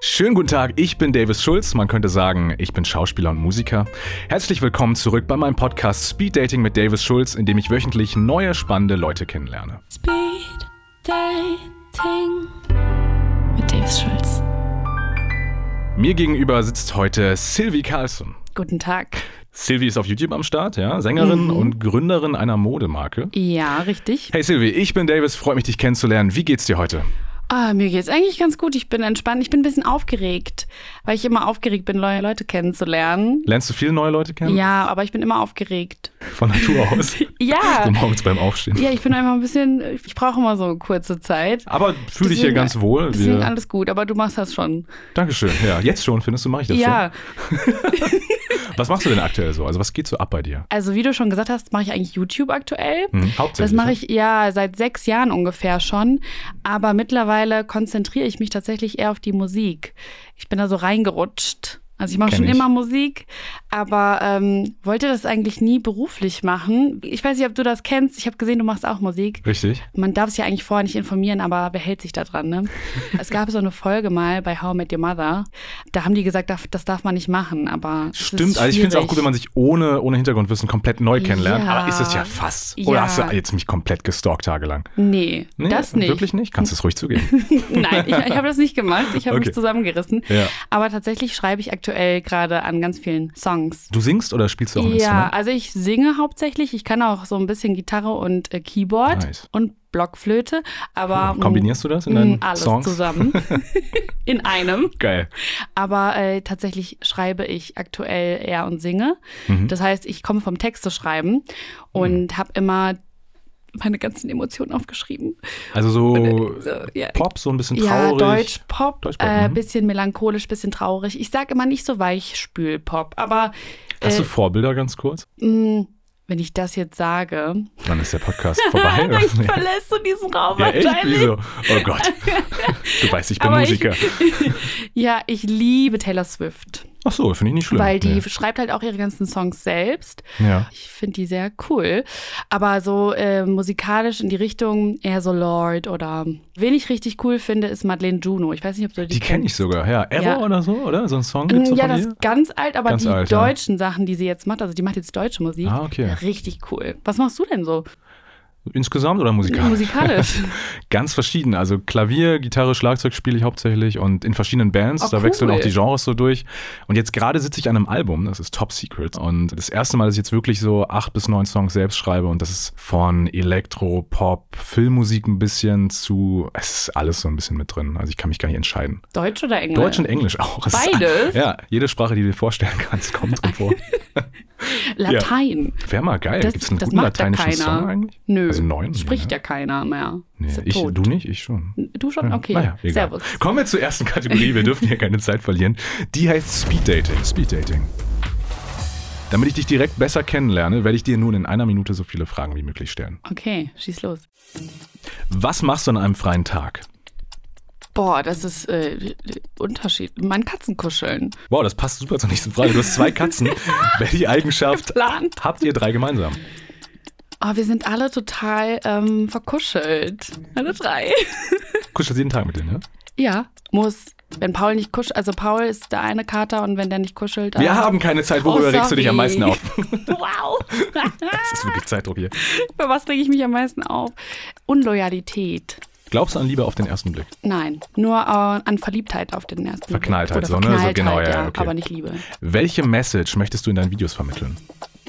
Schönen guten Tag, ich bin Davis Schulz. Man könnte sagen, ich bin Schauspieler und Musiker. Herzlich willkommen zurück bei meinem Podcast Speed Dating mit Davis Schulz, in dem ich wöchentlich neue spannende Leute kennenlerne. Speed Dating mit Davis Schulz. Mir gegenüber sitzt heute Sylvie Carlson. Guten Tag. Sylvie ist auf YouTube am Start, ja, Sängerin und Gründerin einer Modemarke. Ja, richtig. Hey Sylvie, ich bin Davis, freut mich dich kennenzulernen. Wie geht's dir heute? Ah, mir geht's eigentlich ganz gut. Ich bin entspannt. Ich bin ein bisschen aufgeregt, weil ich immer aufgeregt bin, neue Leute kennenzulernen. Lernst du viele neue Leute kennen? Ja, aber ich bin immer aufgeregt. Von Natur aus? Ja. So morgens beim Aufstehen. Ja, ich bin einfach ein bisschen, ich brauche immer so eine kurze Zeit. Aber fühle dich hier ganz wohl. Deswegen Wir- alles gut, aber du machst das schon. Dankeschön. Ja, jetzt schon, findest du, mache ich das Ja, schon? Was machst du denn aktuell so? Also was geht so ab bei dir? also wie du schon gesagt hast, mache ich eigentlich YouTube aktuell. Hm, hauptsächlich. Das mache ne? ich ja seit sechs Jahren ungefähr schon. Aber mittlerweile konzentriere ich mich tatsächlich eher auf die Musik. Ich bin da so reingerutscht. Also ich mache schon ich. immer Musik, aber ähm, wollte das eigentlich nie beruflich machen. Ich weiß nicht, ob du das kennst. Ich habe gesehen, du machst auch Musik. Richtig. Man darf sich ja eigentlich vorher nicht informieren, aber wer hält sich da dran, ne? es gab so eine Folge mal bei How I Met Your Mother. Da haben die gesagt, das das darf man nicht machen, aber Stimmt, also ich finde es auch gut, wenn man sich ohne, ohne Hintergrundwissen komplett neu kennenlernt. Ja. Aber ist es ja fast. Oder Ja. hast du jetzt mich komplett gestalkt tagelang? Nee, Nee, das nicht. Wirklich nicht? Kannst du es ruhig zugeben? Nein, ich, ich habe das nicht gemacht. Ich habe Okay. mich zusammengerissen. Ja. Aber tatsächlich schreibe ich aktuell gerade an ganz vielen Songs. Du singst oder spielst du auch ein Ja, Instrument? also ich singe hauptsächlich. Ich kann auch so ein bisschen Gitarre und äh, Keyboard Nice. und Blockflöte. Aber mm, Kombinierst du das in mm, deinen alles Songs? zusammen in einem. Geil. Aber äh, tatsächlich schreibe ich aktuell eher und singe. Mhm. Das heißt, ich komme vom Texte schreiben und habe immer meine ganzen Emotionen aufgeschrieben. Also so So, ja, Pop, so ein bisschen Ja, traurig. Deutsch, Pop, Deutschpop, äh, mhm. bisschen melancholisch, bisschen traurig. Ich sage immer nicht so Weichspül-Pop, aber Hast du äh, Vorbilder ganz kurz? mh, wenn ich das jetzt sage, Wann ist der Podcast vorbei? dann verlässt du diesen Raum ja, echt? wahrscheinlich. Wieso? Oh Gott. Du weißt, ich bin Aber Musiker. Ich, ja, ich liebe Taylor Swift, Ach so, finde ich nicht schlimm. weil die Nee. schreibt halt auch ihre ganzen Songs selbst. Ja. Ich finde die sehr cool. Aber so äh, musikalisch in die Richtung eher so Lord oder wen ich richtig cool finde, ist Madeleine Juno. Ich weiß nicht, ob du die, Die kenne ich sogar, ja. Error Ja. oder so, oder? So ein Song gibt's so Ja, das ist ganz alt, aber Ganz die alt, ja. deutschen Sachen, die sie jetzt macht, also die macht jetzt deutsche Musik, Ah, okay. richtig cool. Was machst du denn so? Insgesamt oder musikalisch? Musikalisch. Ganz verschieden. Also Klavier, Gitarre, Schlagzeug spiele ich hauptsächlich und in verschiedenen Bands. Oh, da wechseln cool. auch die Genres so durch. Und jetzt gerade sitze ich an einem Album, das ist Top Secret. Und das erste Mal, dass ich jetzt wirklich so acht bis neun Songs selbst schreibe. Und das ist von Elektro, Pop, Filmmusik ein bisschen zu. Es ist alles so ein bisschen mit drin. Also ich kann mich gar nicht entscheiden. Deutsch oder Englisch? Deutsch und Englisch auch. Es ist- Beides? Ja, jede Sprache, die du dir vorstellen kannst, kommt drin vor. Latein. Wäre mal geil. Gibt es einen das guten ja lateinischen. Song eigentlich? Nö. Also neun? Spricht Nee, ja keiner mehr. Nee, ja ich, tot. du nicht, ich schon. Du schon? Okay. Naja. Servus. Kommen wir zur ersten Kategorie. Wir dürfen hier keine Zeit verlieren. Die heißt Speed Dating. Speed Dating. Damit ich dich direkt besser kennenlerne, werde ich dir nun in einer Minute so viele Fragen wie möglich stellen. Okay, schieß los. Was machst du an einem freien Tag? Boah, das ist äh, Unterschied. Mein Katzenkuscheln. Wow, das passt super zur nächsten Frage. Du hast zwei Katzen. Welche Eigenschaft Geplant. habt ihr drei gemeinsam? Oh, wir sind alle total ähm, verkuschelt. Alle drei. Kuschelst jeden Tag mit denen, ja? Ja, muss. Wenn Paul nicht kuschelt, also Paul ist der eine Kater und wenn der nicht kuschelt, Wir dann- haben keine Zeit. Worüber Oh, regst du dich am meisten auf? Wow. Das ist wirklich Zeitdruck hier. Über was rege ich mich am meisten auf? Unloyalität. Glaubst du an Liebe auf den ersten Blick? Nein, nur äh, an Verliebtheit auf den ersten Blick. Verknalltheit so, ne? So Verknalltheit, genau, ja, ja, okay. aber nicht Liebe. Welche Message möchtest du in deinen Videos vermitteln?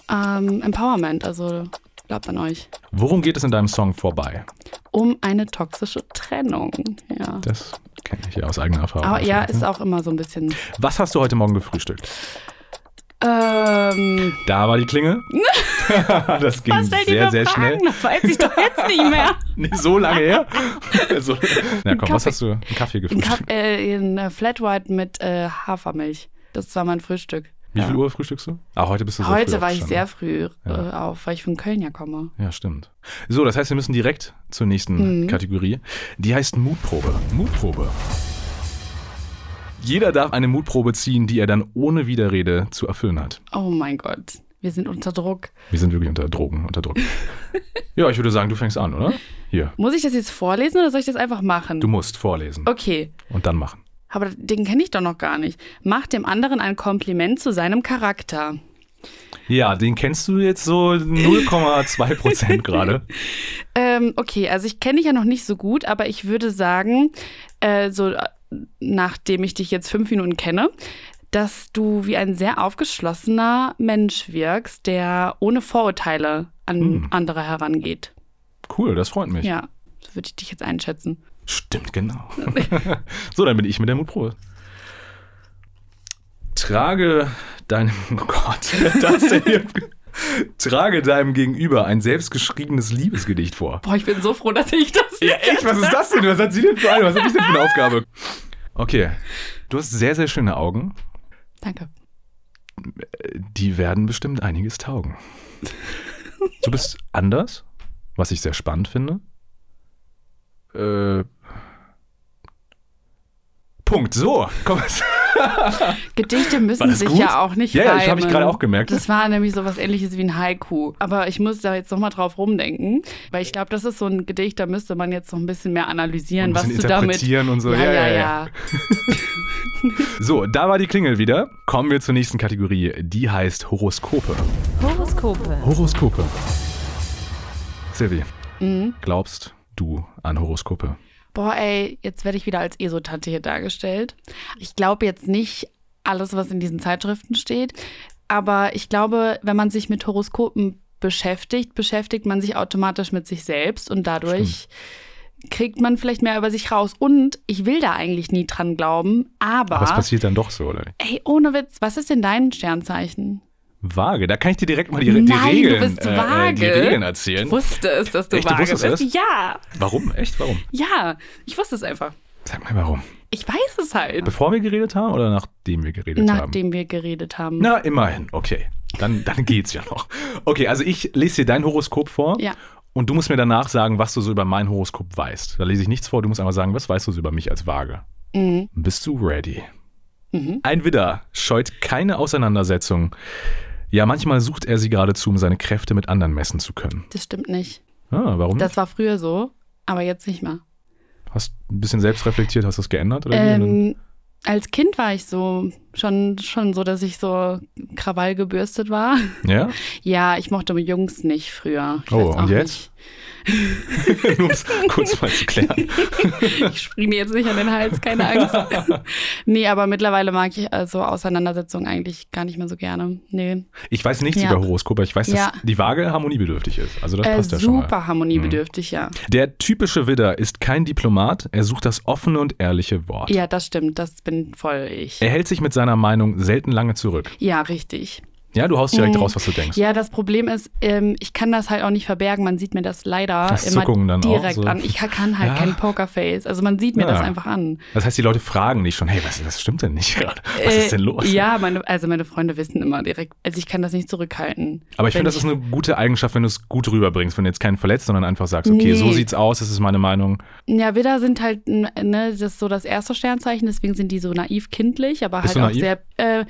Ähm, Empowerment, also glaubt an euch. Worum geht es in deinem Song vorbei? Um eine toxische Trennung. Ja. Das kenne ich ja aus eigener Erfahrung. Aber ja, ist auch immer so ein bisschen. Was hast du heute Morgen gefrühstückt? Ähm, Da war die Klingel. das ging was sehr, sehr Fragen? schnell. Das weiß ich doch jetzt nicht mehr. Nee, so lange her. so. Na komm, was hast du? Einen Kaffee Ein, gefrühstückt. Äh, ein äh, Flat White mit äh, Hafermilch. Das war mein Frühstück. Wie ja. viel Uhr frühstückst du? Ah, heute bist du sehr früh Heute war ich sehr aufgestanden. früh äh, Ja. auf, weil ich von Köln ja komme. Ja, stimmt. So, das heißt, wir müssen direkt zur nächsten Mhm. Kategorie. Die heißt Mutprobe. Mutprobe. Jeder darf eine Mutprobe ziehen, die er dann ohne Widerrede zu erfüllen hat. Oh mein Gott, wir sind unter Druck. Wir sind wirklich unter Drogen, unter Druck. ja, ich würde sagen, du fängst an, oder? Hier. Muss ich das jetzt vorlesen oder soll ich das einfach machen? Du musst vorlesen okay. und dann machen. Aber den kenne ich doch noch gar nicht. Macht dem anderen ein Kompliment zu seinem Charakter. Ja, den kennst du jetzt so 0,2 Prozent gerade. Ähm, okay, also ich kenne dich ja noch nicht so gut, aber ich würde sagen, äh, so äh, nachdem ich dich jetzt fünf Minuten kenne, dass du wie ein sehr aufgeschlossener Mensch wirkst, der ohne Vorurteile an Hm. andere herangeht. Cool, das freut mich. Ja, so würde ich dich jetzt einschätzen. Stimmt, genau. so, dann bin ich mit der Mutprobe. Trage deinem, oh Gott, das denn hier? Trage deinem Gegenüber ein selbstgeschriebenes Liebesgedicht vor. Boah, ich bin so froh, dass ich das. Ja, echt? Was ist das denn? Was hat sie denn für eine? Was habe ich denn für eine Aufgabe? Okay. Du hast sehr, sehr schöne Augen. Danke. Die werden bestimmt einiges taugen. Du bist anders, was ich sehr spannend finde. Äh. Punkt. So, komm. Gedichte müssen sich gut? ja auch nicht Ja, ja, reimen. ich habe ich gerade auch gemerkt. Das war nämlich so was ähnliches wie ein Haiku. Aber ich muss da jetzt nochmal drauf rumdenken, weil ich glaube, das ist so ein Gedicht, da müsste man jetzt noch ein bisschen mehr analysieren, Ein was bisschen du damit. interpretieren und so. Ja, Ja, ja, ja, ja. So, da war die Klingel wieder. Kommen wir zur nächsten Kategorie. Die heißt Horoskope. Horoskope. Horoskope. Silvi, Mhm. glaubst du an Horoskope? Boah, ey, jetzt werde ich wieder als Esotante hier dargestellt. Ich glaube jetzt nicht alles, was in diesen Zeitschriften steht, aber ich glaube, wenn man sich mit Horoskopen beschäftigt, beschäftigt man sich automatisch mit sich selbst und dadurch kriegt man vielleicht mehr über sich raus. Und ich will da eigentlich nie dran glauben, aber, es passiert dann doch so, oder? ey, ohne Witz, was ist denn dein Sternzeichen? Waage, da kann ich dir direkt mal die, die Nein, du Regeln, bist äh, äh, die Regeln erzählen. Ich wusste es, dass du Echt, du vage wusstest bist. es? Ja, Warum? Echt? Warum? ja, ich wusste es einfach. Sag mal warum. Ich weiß es halt. Bevor wir geredet haben oder nachdem wir geredet haben? Nachdem wir geredet haben. Na, immerhin. Okay. Dann, dann geht's ja noch. Okay, also ich lese dir dein Horoskop vor. Ja. Und du musst mir danach sagen, was du so über mein Horoskop weißt. Da lese ich nichts vor, du musst einfach sagen, was weißt du so über mich als Waage? Mhm. Bist du ready? Mhm. Ein Widder scheut keine Auseinandersetzung. Ja, manchmal sucht er sie geradezu, um seine Kräfte mit anderen messen zu können. Das stimmt nicht. Ah, warum? Das war früher so, aber jetzt nicht mehr. Hast ein bisschen selbst reflektiert, hast du das geändert? Oder? Ähm, als Kind war ich so schon, schon so, dass ich so Krawall gebürstet war. ja? Ja, ich mochte Jungs nicht früher. Ich Oh, und jetzt? Nur um es kurz mal zu klären. Ich spring mir jetzt nicht an den Hals, keine Angst. nee, aber mittlerweile mag ich also Auseinandersetzungen eigentlich gar nicht mehr so gerne. Nee. Ich weiß nichts Ja. über Horoskope, ich weiß, dass Ja. die Waage harmoniebedürftig ist. Also das Äh, passt ja schon mal. super harmoniebedürftig, ja. Der typische Widder ist kein Diplomat, er sucht das offene und ehrliche Wort. Ja, das stimmt. Das bin voll ich. Er hält sich mit seiner Meinung selten lange zurück. Ja, richtig. Ja, du haust direkt Mhm. raus, was du denkst. Ja, das Problem ist, ähm, ich kann das halt auch nicht verbergen. Man sieht mir das leider Das immer dann auch direkt so. an. Ich kann halt Ja. kein Pokerface. Also man sieht mir Ja. das einfach an. Das heißt, die Leute fragen dich schon, hey, was, was stimmt denn nicht gerade? Was ist denn los? Äh, Ja, meine, also meine Freunde wissen immer direkt. Also ich kann das nicht zurückhalten. Aber ich finde, das ist eine gute Eigenschaft, wenn du es gut rüberbringst, wenn du jetzt keinen verletzt, sondern einfach sagst, okay, Nee. so sieht's aus, das ist meine Meinung. Ja, Widder sind halt, ne, das ist so das erste Sternzeichen, deswegen sind die so naiv kindlich, aber Bist halt auch naiv? sehr. Äh,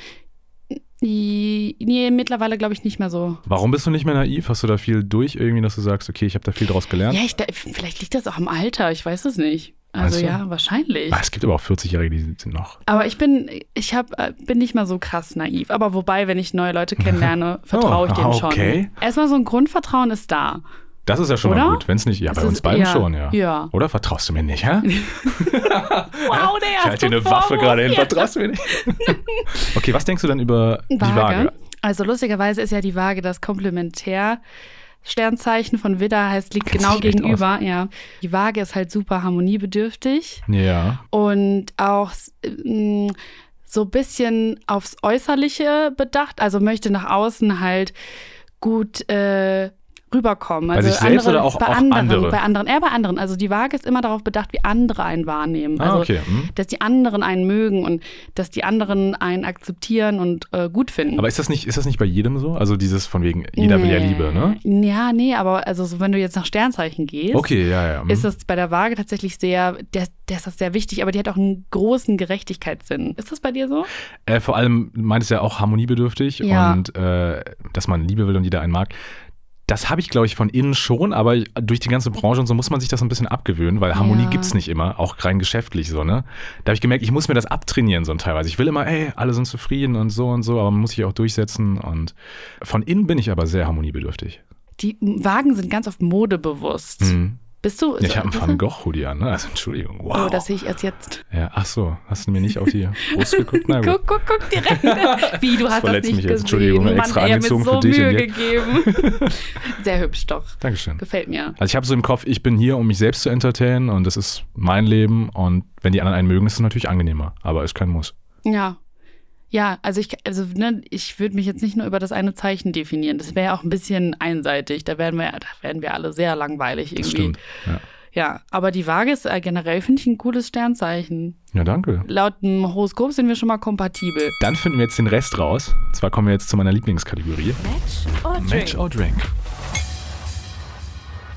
nee, mittlerweile glaube ich nicht mehr so. Warum bist du nicht mehr naiv? Hast du da viel durch irgendwie, dass du sagst, okay, ich habe da viel draus gelernt? Ja, ich, da, vielleicht liegt das auch im Alter, ich weiß es nicht. Also ja, wahrscheinlich. Ah, es gibt aber auch 40-Jährige, die sind noch. Aber ich bin, ich hab, äh, bin nicht mal so krass naiv. Aber wobei, wenn ich neue Leute kennenlerne, vertraue ich denen schon. okay. Erstmal so ein Grundvertrauen ist da. Das ist ja schon mal Oder? gut. Wenn es nicht, ja, Das bei uns beiden ja, schon, ja. ja. Oder vertraust du mir nicht, hä? Wow, der Ich halte dir eine Waffe gerade hin, vertraust du mir nicht? okay, was denkst du dann über die Waage? Also lustigerweise ist ja die Waage das Komplementär. Sternzeichen von Widder heißt, liegt Kennt genau gegenüber. Ja. Die Waage ist halt super harmoniebedürftig Ja. und auch mm, so ein bisschen aufs Äußerliche bedacht. Also möchte nach außen halt gut äh, rüberkommen. Bei Also sich selbst andere, oder auch- bei auch anderen, andere? Bei anderen, eher bei anderen. Also die Waage ist immer darauf bedacht, wie andere einen wahrnehmen. Ah, Also okay. Hm. dass die anderen einen mögen und dass die anderen einen akzeptieren und äh, gut finden. Aber ist das, nicht, ist das nicht bei jedem so? Also dieses von wegen, jeder will ja Nee. Liebe, ne? Ja, nee, aber also so, wenn du jetzt nach Sternzeichen gehst, Okay, ja, ja. hm. ist das bei der Waage tatsächlich sehr, der, der ist das sehr wichtig, aber die hat auch einen großen Gerechtigkeitssinn. Ist das bei dir so? Äh, vor allem meint es ja auch harmoniebedürftig Ja. und äh, dass man Liebe will und jeder einen mag. Das habe ich, glaube ich, von innen schon, aber durch die ganze Branche und so muss man sich das ein bisschen abgewöhnen, weil Harmonie Ja. gibt es nicht immer, auch rein geschäftlich so, ne? Da habe ich gemerkt, ich muss mir das abtrainieren so teilweise. Ich will immer, ey, alle sind zufrieden und so und so, aber man muss sich auch durchsetzen und von innen bin ich aber sehr harmoniebedürftig. Die Wagen sind ganz oft modebewusst. Mhm. Bist du? Ja, ich habe einen Van Gogh-Hoodie an, ne? Also Entschuldigung, wow. Oh, das sehe ich erst jetzt. ja, ach so, hast du mir nicht auf die Brust geguckt? Na gut. Guck, guck, guck direkt. Wie, du hast das nicht mich jetzt. gesehen. Entschuldigung, Mann, extra ey, angezogen mir so für dich Mühe jetzt- gegeben. Sehr hübsch doch. Dankeschön. Gefällt mir. Also ich habe so im Kopf, ich bin hier, um mich selbst zu entertainen und das ist mein Leben und wenn die anderen einen mögen, ist es natürlich angenehmer, aber ist kein Muss. Ja. Ja, also ich, also, ne, ich würde mich jetzt nicht nur über das eine Zeichen definieren. Das wäre ja auch ein bisschen einseitig. Da werden wir, da werden wir alle sehr langweilig irgendwie. Das stimmt. Ja, Ja, aber die Waage ist äh, generell, finde ich, ein cooles Sternzeichen. ja danke. Laut dem Horoskop sind wir schon mal kompatibel. Dann finden wir jetzt den Rest raus. Und zwar kommen wir jetzt zu meiner Lieblingskategorie. Match or Match Drink? or Drink.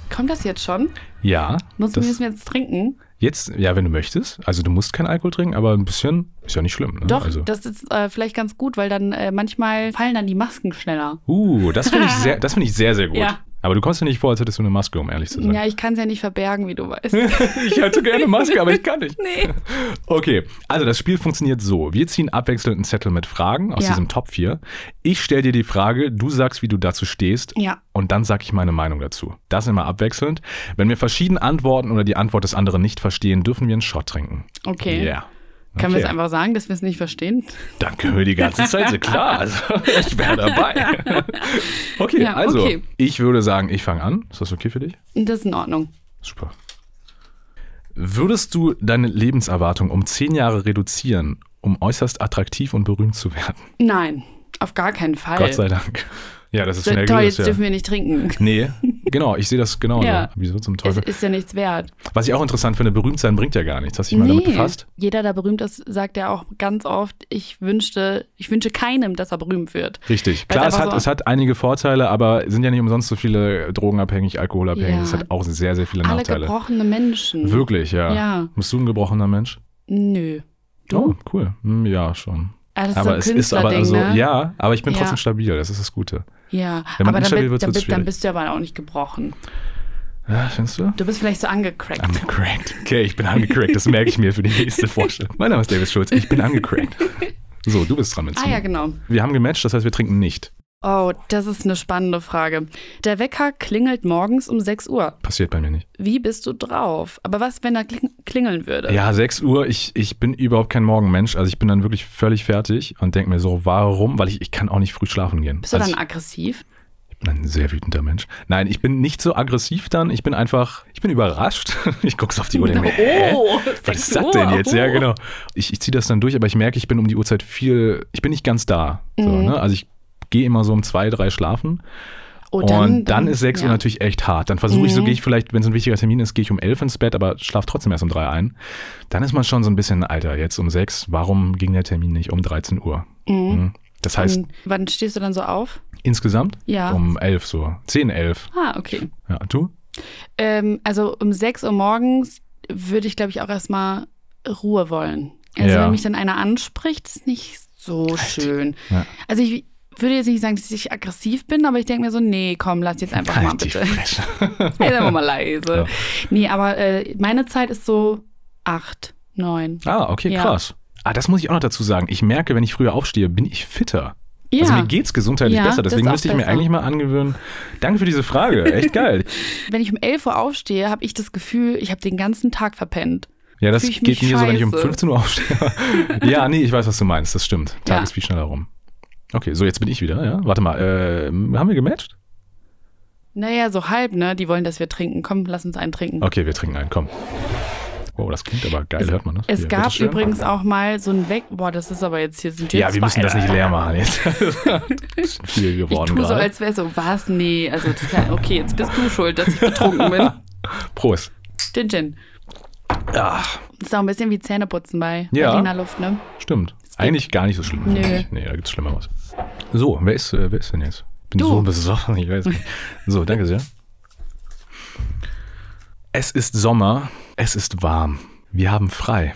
Kommt das jetzt schon? Ja. Muss das, müssen wir jetzt trinken? Jetzt, ja, wenn du möchtest. Also du musst keinen Alkohol trinken, aber ein bisschen ist ja nicht schlimm. Ne? Doch, Also, das ist äh, vielleicht ganz gut, weil dann äh, manchmal fallen dann die Masken schneller. uh, das finde ich, sehr- das finde ich sehr, sehr gut. Ja. Aber du kommst ja nicht vor, als hättest du eine Maske, um ehrlich zu sein. Ja, ich kann es ja nicht verbergen, wie du weißt. ich hätte gerne Maske, aber ich kann nicht. nee. Okay, also das Spiel funktioniert so. Wir ziehen abwechselnd einen Zettel mit Fragen aus Ja. diesem Top 4. Ich stelle dir die Frage, du sagst, wie du dazu stehst Ja. und dann sage ich meine Meinung dazu. Das immer abwechselnd. Wenn wir verschieden antworten oder die Antwort des anderen nicht verstehen, dürfen wir einen Shot trinken. Okay. Ja. Können wir Okay. es einfach sagen, dass wir es nicht verstehen? Dann können wir die ganze Zeit, klar, also ich wäre dabei. Okay, Ja, also okay. ich würde sagen, ich fange an. Ist das okay für dich? Das ist in Ordnung. Super. Würdest du deine Lebenserwartung um zehn Jahre reduzieren, um äußerst attraktiv und berühmt zu werden? Nein, auf gar keinen Fall. Gott sei Dank. Ja, das ist So, schnell toll, jetzt dürfen ja. wir nicht trinken. Nee, genau, ich sehe das genau. Ja. Ja. Wieso zum Es Teufel? ist ja nichts wert. Was ich auch interessant finde, berühmt sein bringt ja gar nichts. Hast du dich mal damit befasst? Jeder, der berühmt ist, sagt ja auch ganz oft, ich wünschte, ich wünsche keinem, dass er berühmt wird. Richtig. Weil Klar, es hat, so- es hat einige Vorteile, aber es sind ja nicht umsonst so viele drogenabhängig, alkoholabhängig. Ja. Es hat auch sehr, sehr viele Alle Nachteile. gebrochene Menschen. Wirklich, ja. Ja. Bist du ein gebrochener Mensch? Nö. Oh, cool. Hm, Ja, schon. Ah, aber so es ist aber also, ne? ja, aber ich bin Ja. trotzdem stabil, das ist das Gute. Ja, Wenn man aber dann, wird, dann, wird's bi- dann bist du aber auch nicht gebrochen. Ja, findest du? Du bist vielleicht so angecrackt. Angecrackt. Okay, ich bin angecrackt, das merke ich mir für die nächste Vorstellung. Mein Name ist David Schulz, ich bin angecrackt. So, du bist dran mit ah ja, genau. Wir haben gematcht, das heißt, wir trinken nicht. Oh, das ist eine spannende Frage. Der Wecker klingelt morgens um 6 Uhr. Passiert bei mir nicht. Wie bist du drauf? Aber was, wenn er kling klingeln würde? Ja, 6 Uhr, ich, ich bin überhaupt kein Morgenmensch. Also ich bin dann wirklich völlig fertig und denke mir so, warum? Weil ich, ich kann auch nicht früh schlafen gehen. Bist du also dann aggressiv? ich bin ein sehr wütender Mensch. Nein, ich bin nicht so aggressiv dann. Ich bin einfach, ich bin überrascht. Ich gucke so auf die Uhr und denke mir? Oh, Was 6 ist das denn jetzt? Ja, Oh. genau. Ich, ich ziehe das dann durch, aber ich merke, ich bin um die Uhrzeit viel, ich bin nicht ganz da. So, Mhm. ne? Also ich gehe immer so um zwei, drei schlafen. Oh, und dann, ist 6 Uhr ja. natürlich echt hart. Dann versuche ich so, Mhm. gehe ich vielleicht, wenn es ein wichtiger Termin ist, gehe ich um 11 ins Bett, aber schlafe trotzdem erst um 3 ein. Dann ist man schon so ein bisschen, Alter, jetzt um 6, warum ging der Termin nicht um 13 Uhr? Mhm. Mhm. Das heißt, Und wann stehst du dann so auf? insgesamt Ja. um 11 so. 10, 11. Ah, okay. Ja, du? Ähm, also um 6 Uhr morgens würde ich, glaube ich, auch erstmal Ruhe wollen. Also Ja. wenn mich dann einer anspricht, ist nicht so schön. Ja. Also ich würde jetzt nicht sagen, dass ich aggressiv bin, aber ich denke mir so, nee, komm, lass jetzt einfach mal Halt die bitte. Sei einfach mal leise. Ja. Nee, aber äh, meine Zeit ist so acht, neun. Ah, okay, Ja. krass. Ah, das muss ich auch noch dazu sagen. Ich merke, wenn ich früher aufstehe, bin ich fitter. Ja. Also mir geht's gesundheitlich Ja, besser. Deswegen müsste ich mir besser. eigentlich mal angewöhnen. Danke für diese Frage. Echt geil. Wenn ich um 11 Uhr aufstehe, habe ich das Gefühl, ich habe den ganzen Tag verpennt. Ja, das geht mir so, wenn ich um scheiße. 15 Uhr aufstehe. ja, nee, ich weiß, was du meinst. Das stimmt. Tag Ja. ist viel schneller rum. Okay, so jetzt bin ich wieder, ja. Warte mal, äh, haben wir gematcht? Naja, so halb, ne? Die wollen, dass wir trinken. Komm, lass uns einen trinken. Okay, wir trinken einen, komm. Wow, das klingt aber geil, hört man das? Es Hier, gab übrigens auch mal so ein Weg. Boah, das ist aber jetzt hier sind Ja, jetzt wir müssen das nicht leer machen jetzt. Ist viel Ich geworden tue so, als wäre so, was? Nee, also kann, okay, jetzt bist du schuld, dass ich betrunken bin. Prost. Gin, Gin. Das ist auch ein bisschen wie Zähneputzen bei Ja. Berliner Luft, ne? stimmt. Eigentlich gar nicht so schlimm. Nö. Nee, da gibt's Schlimmeres. So, wer ist, äh, wer ist denn jetzt? Bin Du. so besoffen, ich weiß nicht. So, danke sehr. Es ist Sommer, es ist warm. Wir haben frei.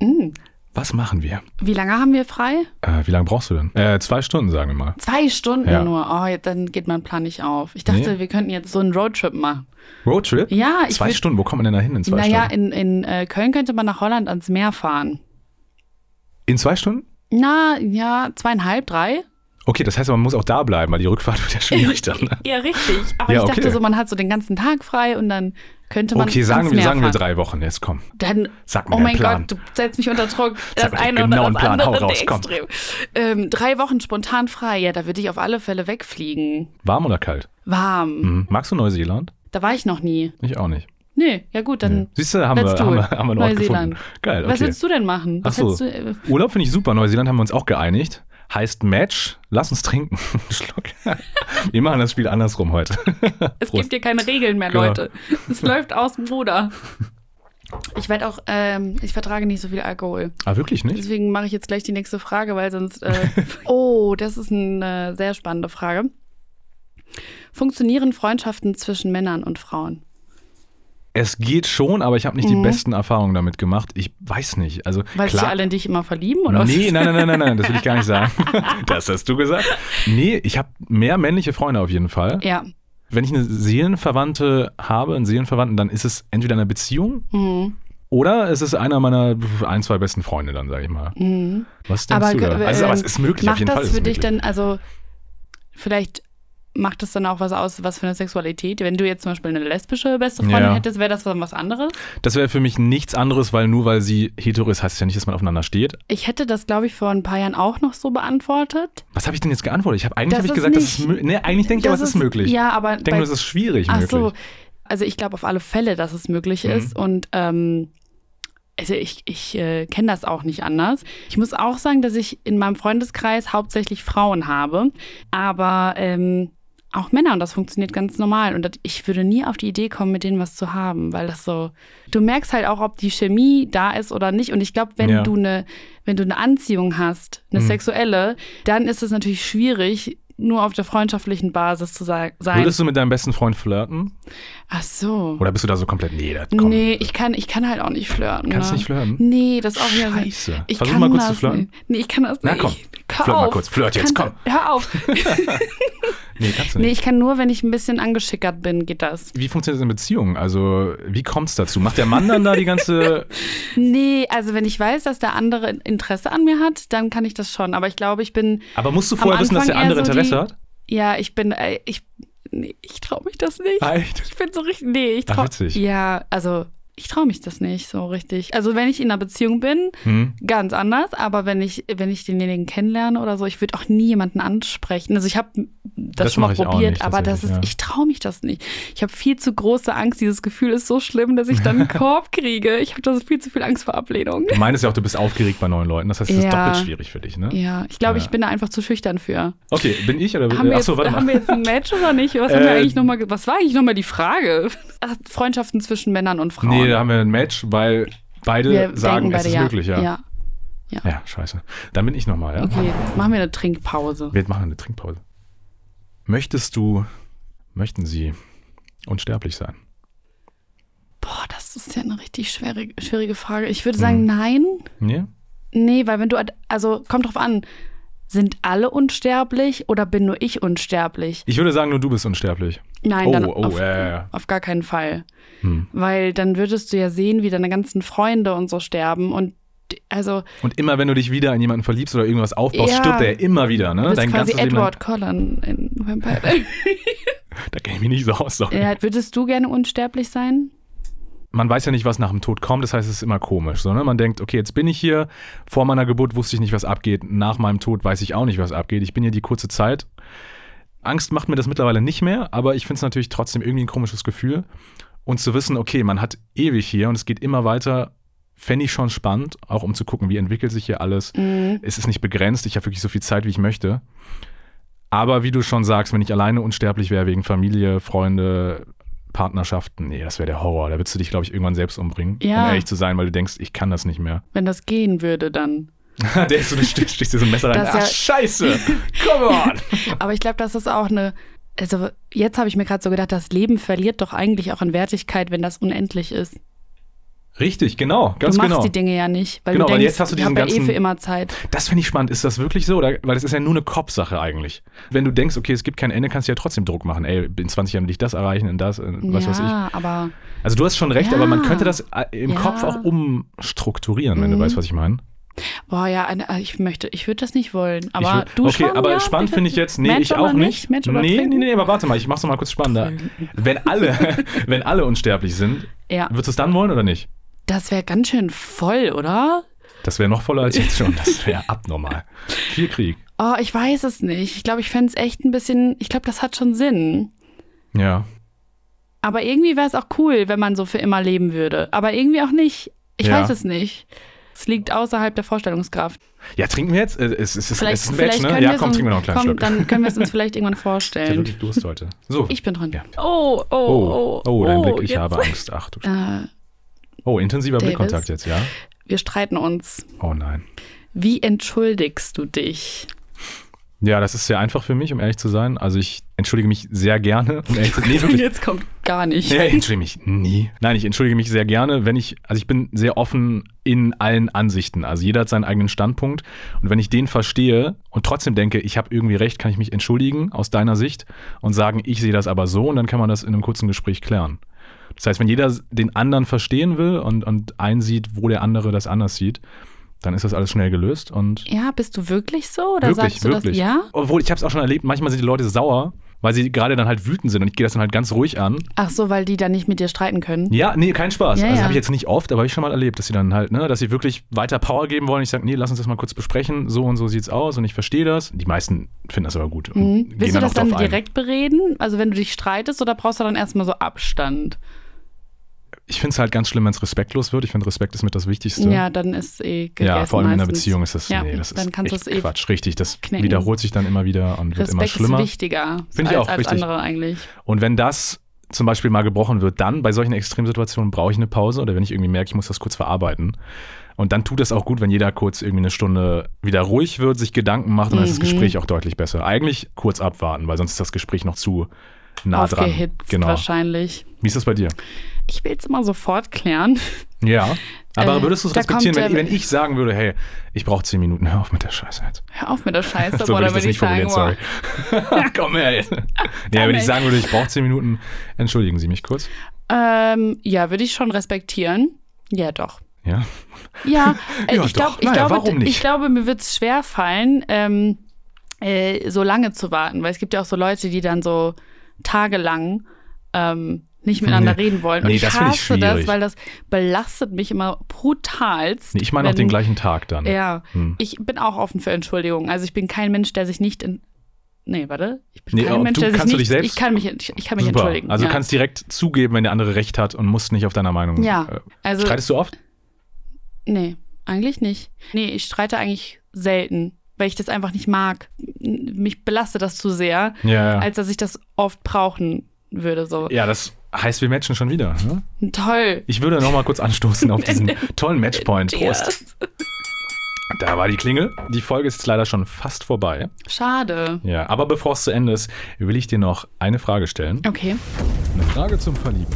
Mm. Was machen wir? Wie lange haben wir frei? Äh, wie lange brauchst du denn? Äh, zwei Stunden, sagen wir mal. Zwei Stunden Ja. nur. Oh, dann geht mein Plan nicht auf. Ich dachte, Nee. wir könnten jetzt so einen Roadtrip machen. Roadtrip? Ja, ich Zwei Stunden, wo kommt man denn da hin in zwei Naja, Stunden? in, in äh, Köln könnte man nach Holland ans Meer fahren. In zwei Stunden? Na, ja, zweieinhalb, drei? Okay, das heißt, man muss auch da bleiben, weil die Rückfahrt wird ja schwierig dann. Ne? Ja, richtig. Aber Ja, ich dachte okay. so, man hat so den ganzen Tag frei und dann könnte man Okay, sagen, wir, sagen wir drei Wochen. Jetzt komm. Dann, Sag mir oh mein Plan. Gott, du setzt mich unter Druck. Das eine oder genauen das Plan. Hau andere raus, komm. extrem. Ähm, drei Wochen spontan frei. Ja, da würde ich auf alle Fälle wegfliegen. Warm oder kalt? Warm. Mhm. Magst du Neuseeland? Da war ich noch nie. Ich auch nicht. Nee, ja gut, dann Siehst du, haben, wir, haben, wir, haben wir Neuseeland. gefunden. Geil, okay. Was willst du denn machen? Was Ach so. hättest du, äh, Urlaub finde ich super. Neuseeland haben wir uns auch geeinigt. Heißt Match, lass uns trinken. Schluck. Wir machen das Spiel andersrum heute. es gibt hier keine Regeln mehr, Genau. Leute. Es läuft aus dem Ruder. Ich werde auch, ähm, ich vertrage nicht so viel Alkohol. Ah, wirklich nicht? Deswegen mache ich jetzt gleich die nächste Frage, weil sonst. Äh, oh, das ist eine sehr spannende Frage. Funktionieren Freundschaften zwischen Männern und Frauen? Es geht schon, aber ich habe nicht die besten Erfahrungen damit gemacht. Ich weiß nicht. Also Mhm. Weil klar. alle in dich immer verlieben? Oder was? Nee, nein, nein, nein, nein, nein, das will ich gar nicht sagen. Das hast du gesagt. Nee, ich habe mehr männliche Freunde auf jeden Fall. Ja. Wenn ich eine Seelenverwandte habe, einen Seelenverwandten, dann ist es entweder eine Beziehung Mhm. oder es ist einer meiner ein, zwei besten Freunde dann, sage ich mal. Mhm. Was denkst Aber, du da? Also, aber es ist möglich, auf Macht jeden Fall das ist es für dich denn, also vielleicht macht das dann auch was aus, was für eine Sexualität? Wenn du jetzt zum Beispiel eine lesbische beste Freundin Ja. hättest, wäre das dann was anderes? Das wäre für mich nichts anderes, weil nur weil sie hetero ist, heißt es ja nicht, dass man aufeinander steht. Ich hätte das, glaube ich, vor ein paar Jahren auch noch so beantwortet. Was habe ich denn jetzt geantwortet? Ich habe eigentlich hab ich gesagt, das ist nicht- möglich. Nee, eigentlich denke ich, aber es ist möglich. Ja, aber ich denke es ist schwierig Ach möglich. so, also ich glaube auf alle Fälle, dass es möglich Mhm. ist und ähm, also ich, ich äh, kenne das auch nicht anders. Ich muss auch sagen, dass ich in meinem Freundeskreis hauptsächlich Frauen habe, aber ähm, auch Männer und das funktioniert ganz normal und das, ich würde nie auf die Idee kommen, mit denen was zu haben, weil das so, du merkst halt auch, ob die Chemie da ist oder nicht und ich glaube, wenn Ja. du eine, wenn du eine Anziehung hast, eine Mhm. sexuelle, dann ist es natürlich schwierig, nur auf der freundschaftlichen Basis zu sein. Würdest du mit deinem besten Freund flirten? Ach so. Oder bist du da so komplett, nee, das kommt. Nee, ich kann, ich kann halt auch nicht flirten. Kannst du ne? nicht flirten? Nee, das ist auch wieder. Scheiße. Ich Versuch kann mal kurz das zu flirten. Nicht. Nee, ich kann das Na nicht. komm, hör flirt mal auf. kurz. Flirt jetzt, komm. Hör auf. Nee, kannst du nee, nicht. ich kann nur, wenn ich ein bisschen angeschickert bin, geht das. Wie funktioniert das in Beziehungen? Also, wie kommt es dazu? Macht der Mann dann da die ganze. Nee, also wenn ich weiß, dass der andere Interesse an mir hat, dann kann ich das schon. Aber ich glaube, ich bin, Aber musst du vorher wissen, dass der andere so Interesse die- hat? ja, ich bin, äh, ich, nee, ich traue mich das nicht. Echt? Ich bin so richtig, nee, ich traue. Ja, also ich traue mich das nicht so richtig. Also wenn ich in einer Beziehung bin, Hm? Ganz anders, aber wenn ich, wenn ich denjenigen kennenlerne oder so, ich würde auch nie jemanden ansprechen. Also ich habe das, Das schon mal ich probiert, nicht, aber das ist, tatsächlich, ich traue mich das nicht. Ich habe viel zu große Angst. Dieses Gefühl ist so schlimm, dass ich dann einen Korb kriege. Ich habe da viel zu viel Angst vor Ablehnung. Du meinst ja auch, du bist aufgeregt bei neuen Leuten. Das heißt, es ist Ja. doppelt schwierig für dich, ne? Ja, ich glaube, Ja. ich bin da einfach zu schüchtern für. Okay, bin ich oder Haben wir, Achso, jetzt, warte haben mal. wir jetzt ein Match oder nicht? Was, haben wir Äh, eigentlich noch mal, was war eigentlich nochmal die Frage? Ach, Freundschaften zwischen Männern und Frauen. Nee, da haben wir ein Match, weil beide wir sagen, denken es beide ist ja. möglich, ja. ja. Ja, scheiße. Dann bin ich nochmal, ja? Okay, machen wir eine Trinkpause. Wir machen eine Trinkpause. Möchtest du, möchten Sie unsterblich sein? Boah, das ist ja eine richtig schwere, schwierige Frage. Ich würde sagen, Hm. nein. Nee? Nee, weil wenn du, also kommt drauf an, sind alle unsterblich oder bin nur ich unsterblich? Ich würde sagen, nur du bist unsterblich. Nein, oh, dann oh, auf, äh, auf gar keinen Fall. Hm. Weil dann würdest du ja sehen, wie deine ganzen Freunde und so sterben und also Und immer, wenn du dich wieder in jemanden verliebst oder irgendwas aufbaust, Ja. stirbt er immer wieder, ne? du bist Dein quasi. Edward Cullen in Vampire Diaries. Da kenne ich mich nicht so aus. Sorry. ja, würdest du gerne unsterblich sein? Man weiß ja nicht, was nach dem Tod kommt, das heißt, es ist immer komisch. So, ne? Man denkt, okay, jetzt bin ich hier, vor meiner Geburt wusste ich nicht, was abgeht, nach meinem Tod weiß ich auch nicht, was abgeht. Ich bin hier die kurze Zeit. Angst macht mir das mittlerweile nicht mehr, aber ich finde es natürlich trotzdem irgendwie ein komisches Gefühl. Und zu wissen, okay, man hat ewig hier und es geht immer weiter, fände ich schon spannend, auch um zu gucken, wie entwickelt sich hier alles. Mhm. Es ist nicht begrenzt, ich habe wirklich so viel Zeit, wie ich möchte. Aber wie du schon sagst, wenn ich alleine unsterblich wäre wegen Familie, Freunde, Partnerschaften, nee, das wäre der Horror. Da würdest du dich, glaube ich, irgendwann selbst umbringen, Ja. um ehrlich zu sein, weil du denkst, ich kann das nicht mehr. Wenn das gehen würde, dann. der ist so, du stichst, dir so ein Messer rein. Das Ach, ja- scheiße! Come on! Aber ich glaube, das ist auch eine. Also, jetzt habe ich mir gerade so gedacht, das Leben verliert doch eigentlich auch an Wertigkeit, wenn das unendlich ist. Richtig, genau, ganz du machst genau. die Dinge ja nicht, weil Genau, du weil denkst, jetzt hast du ich diesen ja eh ganzen- für immer Zeit. Das finde ich spannend. Ist das wirklich so? Oder? Weil das ist ja nur eine Kopfsache eigentlich. Wenn du denkst, okay, es gibt kein Ende, kannst du ja trotzdem Druck machen. Ey, in 20 Jahren will ich das erreichen, in das, in was ja, weiß ich. aber Also du hast schon recht, Ja. aber man könnte das äh, im Ja. Kopf auch umstrukturieren, wenn du Mhm. weißt, was ich meine. Boah, ja, eine, äh, ich möchte, ich würde das nicht wollen. Ich Aber will- du okay, schon, aber ja? spannend finde ich jetzt, nee, Match ich auch nicht? nicht. Nee, nee, nee, aber warte mal, ich mach's noch mal kurz spannender. Wenn alle, wenn alle unsterblich sind, Ja, würdest du es dann wollen oder nicht? das wäre ganz schön voll, oder? Das wäre noch voller als jetzt schon. Das wäre abnormal. Viel Krieg. Oh, ich weiß es nicht. Ich glaube, ich fände es echt ein bisschen, ich glaube, das hat schon Sinn. Ja. Aber irgendwie wäre es auch cool, wenn man so für immer leben würde. Aber irgendwie auch nicht. Ich Ja. weiß es nicht. Es liegt außerhalb der Vorstellungskraft. Ja, trinken wir jetzt? Äh, Es, es, es, Vielleicht, es ist ein Batch, ne? Ja, komm, trinken wir noch einen kleinen komm, Schluck. Dann können wir es uns vielleicht irgendwann Ich vorstellen. wirklich Durst heute. So. Ich bin dran. Ja. Oh, oh, Oh, oh, oh, dein Blick, ich jetzt. habe Angst. Ach du Äh, Oh, intensiver Davis. Blickkontakt jetzt, ja? wir streiten uns. Oh nein. Wie entschuldigst du dich? Ja, das ist sehr einfach für mich, um ehrlich zu sein. Also ich entschuldige mich sehr gerne. Um ehrlich zu Nee, wirklich. Jetzt kommt gar nicht. Ich entschuldige mich nie. Nein, ich entschuldige mich sehr gerne, wenn ich, also ich bin sehr offen in allen Ansichten. Also jeder hat seinen eigenen Standpunkt. Und wenn ich den verstehe und trotzdem denke, ich habe irgendwie recht, kann ich mich entschuldigen aus deiner Sicht und sagen, ich sehe das aber so und dann kann man das in einem kurzen Gespräch klären. Das heißt, wenn jeder den anderen verstehen will und, und einsieht, wo der andere das anders sieht, dann ist das alles schnell gelöst und Ja, bist du wirklich so? Oder wirklich, sagst du wirklich. das? Ja? Obwohl, ich habe es auch schon erlebt, manchmal sind die Leute sauer, weil sie gerade dann halt wütend sind und ich gehe das dann halt ganz ruhig an. Ach so, weil die dann nicht mit dir streiten können. Ja, nee, kein Spaß. Ja, also ja. habe ich jetzt nicht oft, aber habe ich schon mal erlebt, dass sie dann halt, ne, dass sie wirklich weiter Power geben wollen. Ich sage, nee, lass uns das mal kurz besprechen. So und so sieht's aus und ich verstehe das. Die meisten finden das aber gut. Mhm. Willst du das dann drauf ein. direkt bereden? Also wenn du dich streitest oder brauchst du dann erstmal so Abstand? Ich finde es halt ganz schlimm, wenn es respektlos wird. Ich finde, Respekt ist mit das Wichtigste. Ja, dann ist eh gegessen Ja, vor allem in einer meistens. Beziehung ist das, Ja, nee, das dann ist kannst echt es eh Quatsch. Richtig, das knicken. wiederholt sich dann immer wieder und wird immer Respekt schlimmer. ist wichtiger Finde ich als, auch, als richtig. andere eigentlich. Und wenn das zum Beispiel mal gebrochen wird, dann bei solchen Extremsituationen brauche ich eine Pause oder wenn ich irgendwie merke, ich muss das kurz verarbeiten. Und dann tut es auch gut, wenn jeder kurz irgendwie eine Stunde wieder ruhig wird, sich Gedanken macht und dann ist das Mhm. Gespräch auch deutlich besser. Eigentlich kurz abwarten, weil sonst ist das Gespräch noch zu nah dran. Aufgehitzt Genau. wahrscheinlich. Wie ist das bei dir? Ich will es immer sofort klären. Ja. Aber Äh, würdest du es respektieren, kommt, wenn, wenn ich sagen würde, hey, ich brauche zehn Minuten, hör auf mit der Scheiße jetzt. Hör auf mit der Scheiße, so boah, würde ich das würde nicht ich sagen, formulieren, sorry. Komm her jetzt. Ja, wenn ich sagen würde, ich brauche zehn Minuten, entschuldigen Sie mich kurz. Ähm, ja, würde ich schon respektieren. Ja, doch. Ja. Ja, äh, Ja, ich, glaub, ich, Naja, glaube, ich glaube, mir wird es schwer fallen, ähm, äh, so lange zu warten, weil es gibt ja auch so Leute, die dann so tagelang ähm, nicht miteinander Nee. reden wollen. Und Nee, ich das finde ich hasse das, weil das belastet mich immer brutalst. Nee, ich meine auch den gleichen Tag dann. Ja, Hm. ich bin auch offen für Entschuldigungen. Also ich bin kein Mensch, der sich nicht in. Nee, warte. Ich bin Nee, kein Mensch, der sich kannst du nicht. dich selbst- ich kann mich, ich, ich kann mich Super. entschuldigen. Also ja. du kannst direkt zugeben, wenn der andere recht hat und musst nicht auf deiner Meinung. Ja, Äh, also. streitest du oft? Nee, eigentlich nicht. Nee, ich streite eigentlich selten, weil ich das einfach nicht mag. Mich belastet das zu sehr, Ja, ja. als dass ich das oft brauchen würde. So. Ja, das heißt, wir matchen schon wieder. Ne? Toll. Ich würde noch mal kurz anstoßen auf diesen tollen Matchpoint. Prost. Da war die Klingel. Die Folge ist jetzt leider schon fast vorbei. Schade. Ja, aber bevor es zu Ende ist, will ich dir noch eine Frage stellen. Okay. Eine Frage zum Verlieben.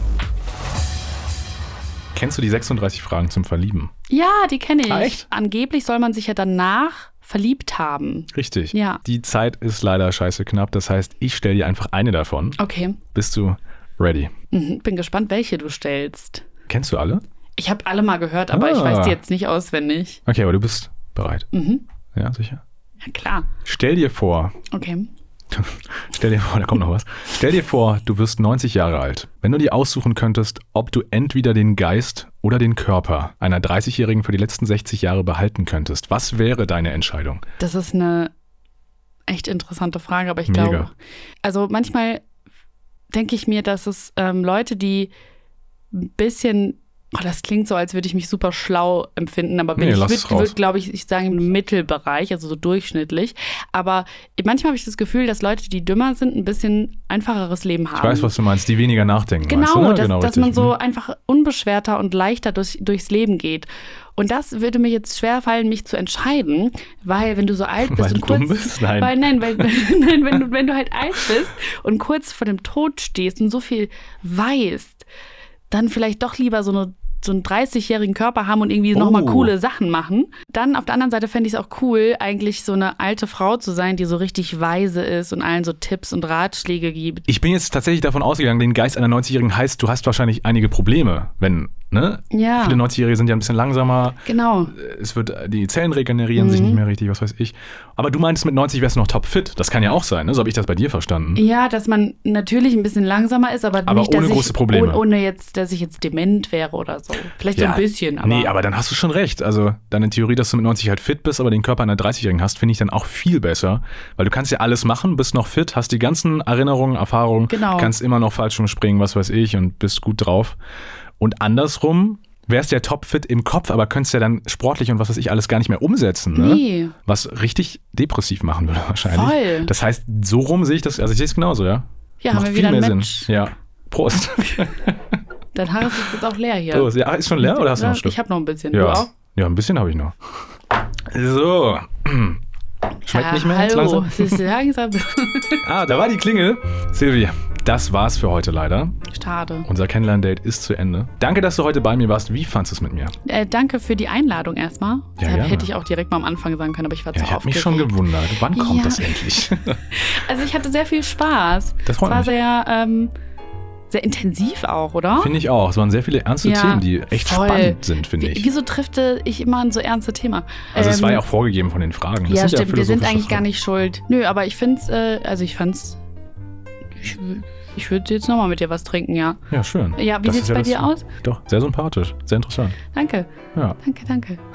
Kennst du die 36 Fragen zum Verlieben? Ja, die kenne ich. Ah, echt? Angeblich soll man sich ja danach verliebt haben. Richtig. Ja. Die Zeit ist leider scheiße knapp. Das heißt, ich stelle dir einfach eine davon. Okay. Bist du ready? Mhm. Bin gespannt, welche du stellst. Kennst du alle? Ich habe alle mal gehört, aber ich Ah. weiß die jetzt nicht auswendig. Okay, aber du bist bereit. Mhm. Ja, sicher. Ja, klar. Stell dir vor, Okay. stell dir vor, da kommt noch was. Stell dir vor, du wirst 90 Jahre alt. Wenn du dir aussuchen könntest, ob du entweder den Geist oder den Körper einer 30-Jährigen für die letzten 60 Jahre behalten könntest, was wäre deine Entscheidung? Das ist eine echt interessante Frage, aber ich Mega. glaube, also manchmal denke ich mir, dass es ähm, Leute, die ein bisschen, oh, das klingt so, als würde ich mich super schlau empfinden, aber bin Nee, ich würde, würd, glaube ich, ich sage im Mittelbereich, also so durchschnittlich. Aber manchmal habe ich das Gefühl, dass Leute, die dümmer sind, ein bisschen einfacheres Leben haben. Ich weiß, was du meinst, die weniger nachdenken. Genau, meinst du, ne? dass, genau dass man so Mhm. einfach unbeschwerter und leichter durch, durchs Leben geht. Und das würde mir jetzt schwer fallen, mich zu entscheiden, weil wenn du so alt bist Weil und kurz, bist? Nein. weil nein, weil, nein, wenn du wenn du halt alt bist und kurz vor dem Tod stehst und so viel weißt, dann vielleicht doch lieber so eine so einen 30-jährigen Körper haben und irgendwie nochmal Oh. coole Sachen machen. Dann auf der anderen Seite fände ich es auch cool, eigentlich so eine alte Frau zu sein, die so richtig weise ist und allen so Tipps und Ratschläge gibt. Ich bin jetzt tatsächlich davon ausgegangen, den Geist einer 90-Jährigen heißt, du hast wahrscheinlich einige Probleme, wenn, ne? Ja. Viele 90-Jährige sind ja ein bisschen langsamer, Genau. es wird, die Zellen regenerieren sich Mhm. nicht mehr richtig, was weiß ich. Aber du meintest, mit 90 wärst du noch topfit. Das kann ja auch sein, ne? So habe ich das bei dir verstanden. Ja, dass man natürlich ein bisschen langsamer ist, aber, Aber nicht, ohne ich, große Probleme. Ohne, ohne jetzt, dass ich jetzt dement wäre oder so. Vielleicht so ein bisschen, aber. Nee, aber dann hast du schon recht. Also deine Theorie, dass du mit 90 halt fit bist, aber den Körper einer 30-Jährigen hast, finde ich dann auch viel besser. Weil du kannst ja alles machen, bist noch fit, hast die ganzen Erinnerungen, Erfahrungen, Genau. kannst immer noch Fallschirm springen, was weiß ich, und bist gut drauf. Und andersrum wärst ja topfit im Kopf, aber könntest ja dann sportlich und was weiß ich alles gar nicht mehr umsetzen. Ne? Nee. Was richtig depressiv machen würde wahrscheinlich. Voll. Das heißt, so rum sehe ich das, also ich sehe es genauso, ja. Ja, Macht haben wir wieder ein mehr Match. Sinn. Ja. Prost. Dein Haar ist jetzt auch leer hier. Prost. Ja, ist schon leer oder hast du noch einen Stück? Ich habe noch ein bisschen. Ja. Du auch? Ja, ein bisschen habe ich noch. So. Schmeckt Ja, nicht mehr Hallo. langsam? Es ist langsam. Ah, da war die Klingel. Silvi, das war's für heute leider. Schade. Unser Kennenlern-Date ist zu Ende. Danke, dass du heute bei mir warst. Wie fandest du es mit mir? Äh, danke für die Einladung erstmal. Ja, Deshalb gerne. hätte ich auch direkt mal am Anfang sagen können, aber ich war Ja, zu ich habe mich schon gewundert. Wann kommt Ja. das endlich? Also ich hatte sehr viel Spaß. Das Es freut war mich. sehr, ähm, sehr intensiv auch, oder? Finde ich auch. Es waren sehr viele ernste Ja, Themen, die echt voll. spannend sind, finde ich. wieso trifft äh, ich immer ein so ernste Thema? Also es Ähm, war ja auch vorgegeben von den Fragen. Das ja, stimmt. Wir sind eigentlich gar nicht schuld. Nö, aber ich finde es, äh, also ich fand's. Ich, ich würde jetzt nochmal mit dir was trinken, ja. Ja, schön. Ja, wie Das sieht's ist ja bei das- dir aus? Doch, sehr sympathisch. Sehr interessant. Danke, Ja. danke, danke.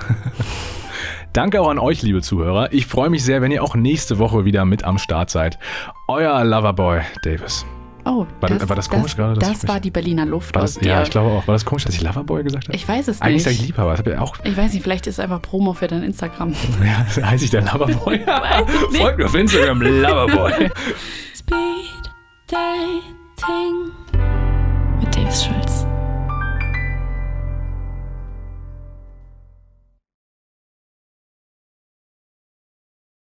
Danke auch an euch, liebe Zuhörer. Ich freue mich sehr, wenn ihr auch nächste Woche wieder mit am Start seid. Euer Loverboy Davis. Oh, War das- war das komisch gerade, dass Das war die Berliner Luft das, ja, ich glaube auch. War das komisch, dass ich Loverboy gesagt habe? Ich weiß es Eigentlich nicht. sage ich Liebhaber. Das ich auch. Ich weiß nicht, vielleicht ist es einfach Promo für dein Instagram. Ja, heiße ich der Loverboy? Folgt mir auf Instagram, Loverboy. Dating mit Davis Schulz.